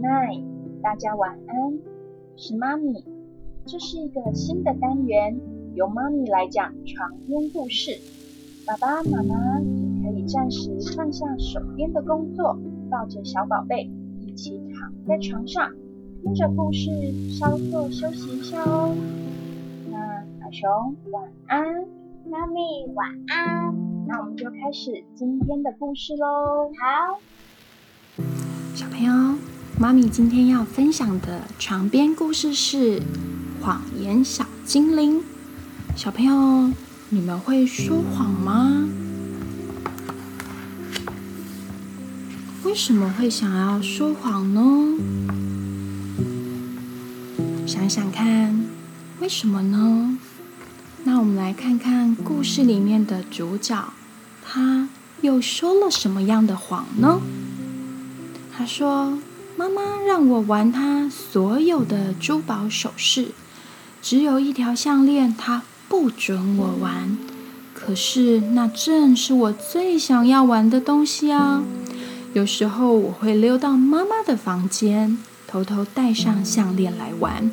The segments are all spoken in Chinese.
Night，大家晚安。是妈咪，这是一个新的单元，由妈咪来讲床边故事。爸爸妈妈也可以暂时放下手边的工作，抱着小宝贝一起躺在床上，听着故事，稍作休息一下哦。那小熊晚安，妈咪晚安。那我们就开始今天的故事喽。好，小朋友，妈咪今天要分享的床边故事是《谎言小精灵》。小朋友。你们会说谎吗？为什么会想要说谎呢？想想看，为什么呢？那我们来看看故事里面的主角，他又说了什么样的谎呢？他说：“妈妈让我玩她所有的珠宝首饰，只有一条项链，她。”不准我玩，可是那正是我最想要玩的东西啊！有时候我会溜到妈妈的房间，偷偷戴上项链来玩。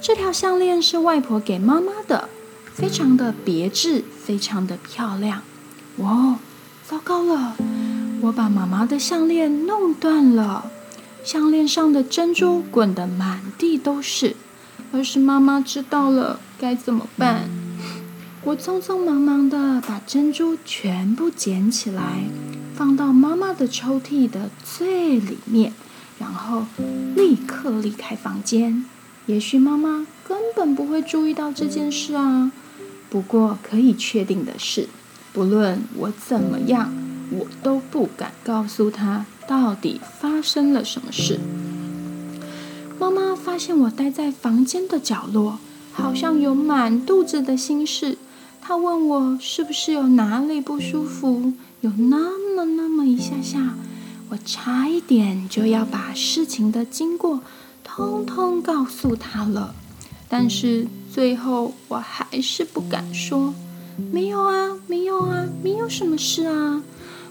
这条项链是外婆给妈妈的，非常的别致，非常的漂亮。哦，糟糕了，我把妈妈的项链弄断了，项链上的珍珠滚得满地都是。要是妈妈知道了，该怎么办？我匆匆忙忙的把珍珠全部捡起来，放到妈妈的抽屉的最里面，然后立刻离开房间。也许妈妈根本不会注意到这件事啊。不过可以确定的是，不论我怎么样，我都不敢告诉她到底发生了什么事。妈妈发现我待在房间的角落，好像有满肚子的心事。她问我是不是有哪里不舒服，有那么那么一下下。我差一点就要把事情的经过通通告诉她了，但是最后我还是不敢说。没有啊，没有啊，没有什么事啊。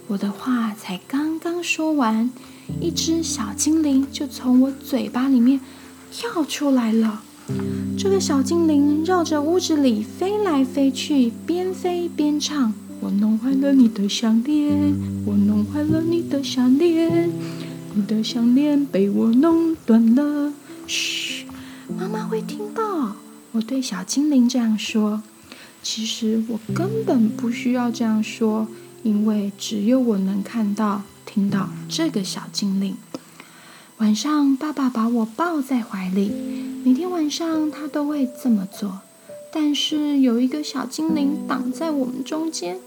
我的话才刚刚说完。一只小精灵就从我嘴巴里面跳出来了。这个小精灵绕着屋子里飞来飞去，边飞边唱：“我弄坏了你的项链，我弄坏了你的项链，你的项链被我弄断了。”嘘，妈妈会听到。我对小精灵这样说。其实我根本不需要这样说，因为只有我能看到。听到这个小精灵，晚上爸爸把我抱在怀里，每天晚上他都会这么做。但是有一个小精灵挡在我们中间，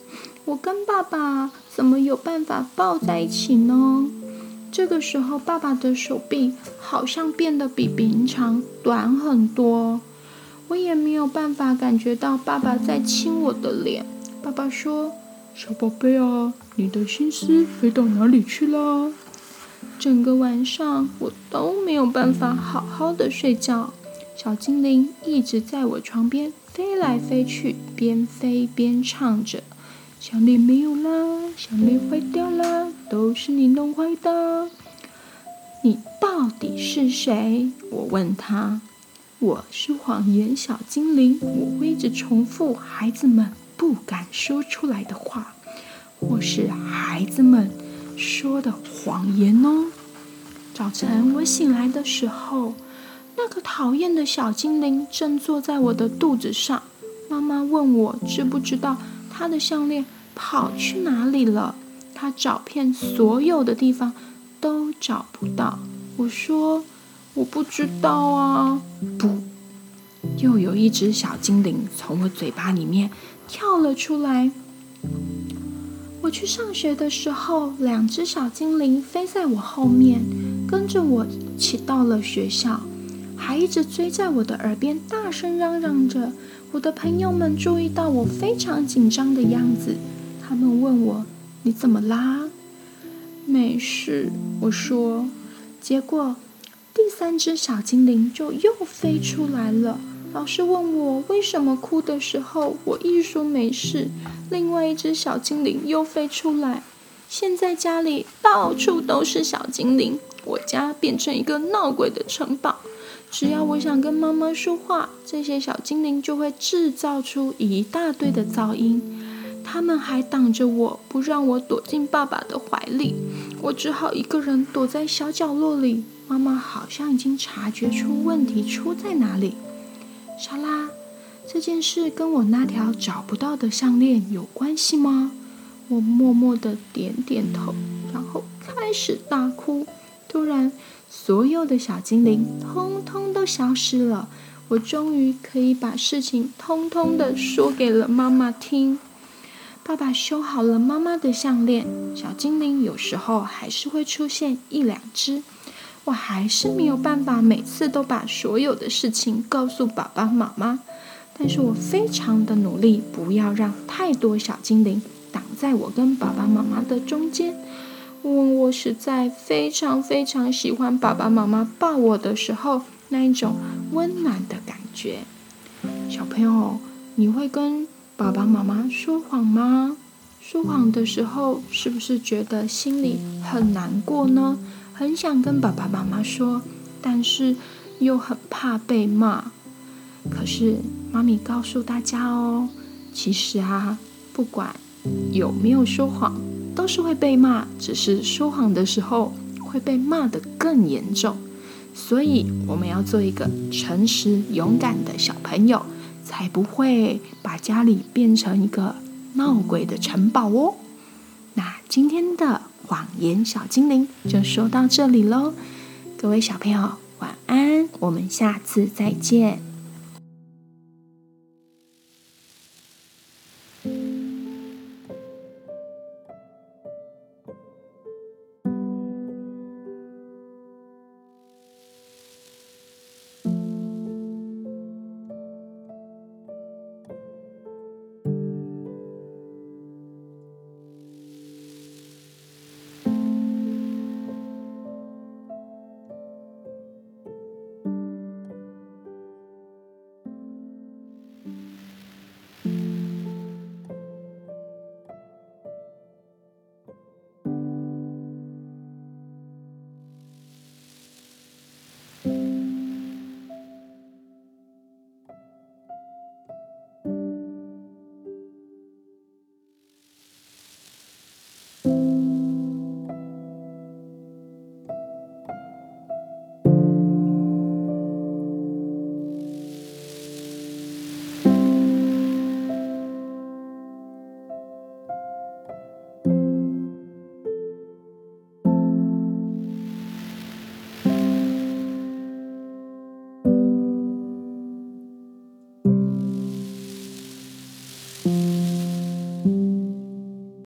我跟爸爸怎么有办法抱在一起呢？这个时候，爸爸的手臂好像变得比平常短很多，我也没有办法感觉到爸爸在亲我的脸。爸爸说。小宝贝啊，你的心思飞到哪里去了？整个晚上我都没有办法好好的睡觉。小精灵一直在我床边飞来飞去，边飞边唱着：“项链没有啦，项链坏掉了，都是你弄坏的。”你到底是谁？我问他。我是谎言小精灵，我会一直重复孩子们。不敢说出来的话，或是孩子们说的谎言哦。早晨我醒来的时候，那个讨厌的小精灵正坐在我的肚子上。妈妈问我知不知道他的项链跑去哪里了？他找遍所有的地方都找不到。我说我不知道啊。不，又有一只小精灵从我嘴巴里面。跳了出来。我去上学的时候，两只小精灵飞在我后面，跟着我一起到了学校，还一直追在我的耳边，大声嚷嚷着。我的朋友们注意到我非常紧张的样子，他们问我：“你怎么啦？”“没事。”我说。结果，第三只小精灵就又飞出来了。老师问我为什么哭的时候，我一说没事，另外一只小精灵又飞出来。现在家里到处都是小精灵，我家变成一个闹鬼的城堡。只要我想跟妈妈说话，这些小精灵就会制造出一大堆的噪音。他们还挡着我，不让我躲进爸爸的怀里。我只好一个人躲在小角落里。妈妈好像已经察觉出问题出在哪里。莎拉，这件事跟我那条找不到的项链有关系吗？我默默的点点头，然后开始大哭。突然，所有的小精灵通通都消失了。我终于可以把事情通通的说给了妈妈听。爸爸修好了妈妈的项链，小精灵有时候还是会出现一两只。我还是没有办法每次都把所有的事情告诉爸爸妈妈，但是我非常的努力，不要让太多小精灵挡在我跟爸爸妈妈的中间。我我实在非常非常喜欢爸爸妈妈抱我的时候那一种温暖的感觉。小朋友，你会跟？爸爸妈妈说谎吗？说谎的时候，是不是觉得心里很难过呢？很想跟爸爸妈妈说，但是又很怕被骂。可是妈咪告诉大家哦，其实啊，不管有没有说谎，都是会被骂，只是说谎的时候会被骂得更严重。所以我们要做一个诚实勇敢的小朋友。才不会把家里变成一个闹鬼的城堡哦。那今天的谎言小精灵就说到这里喽，各位小朋友晚安，我们下次再见。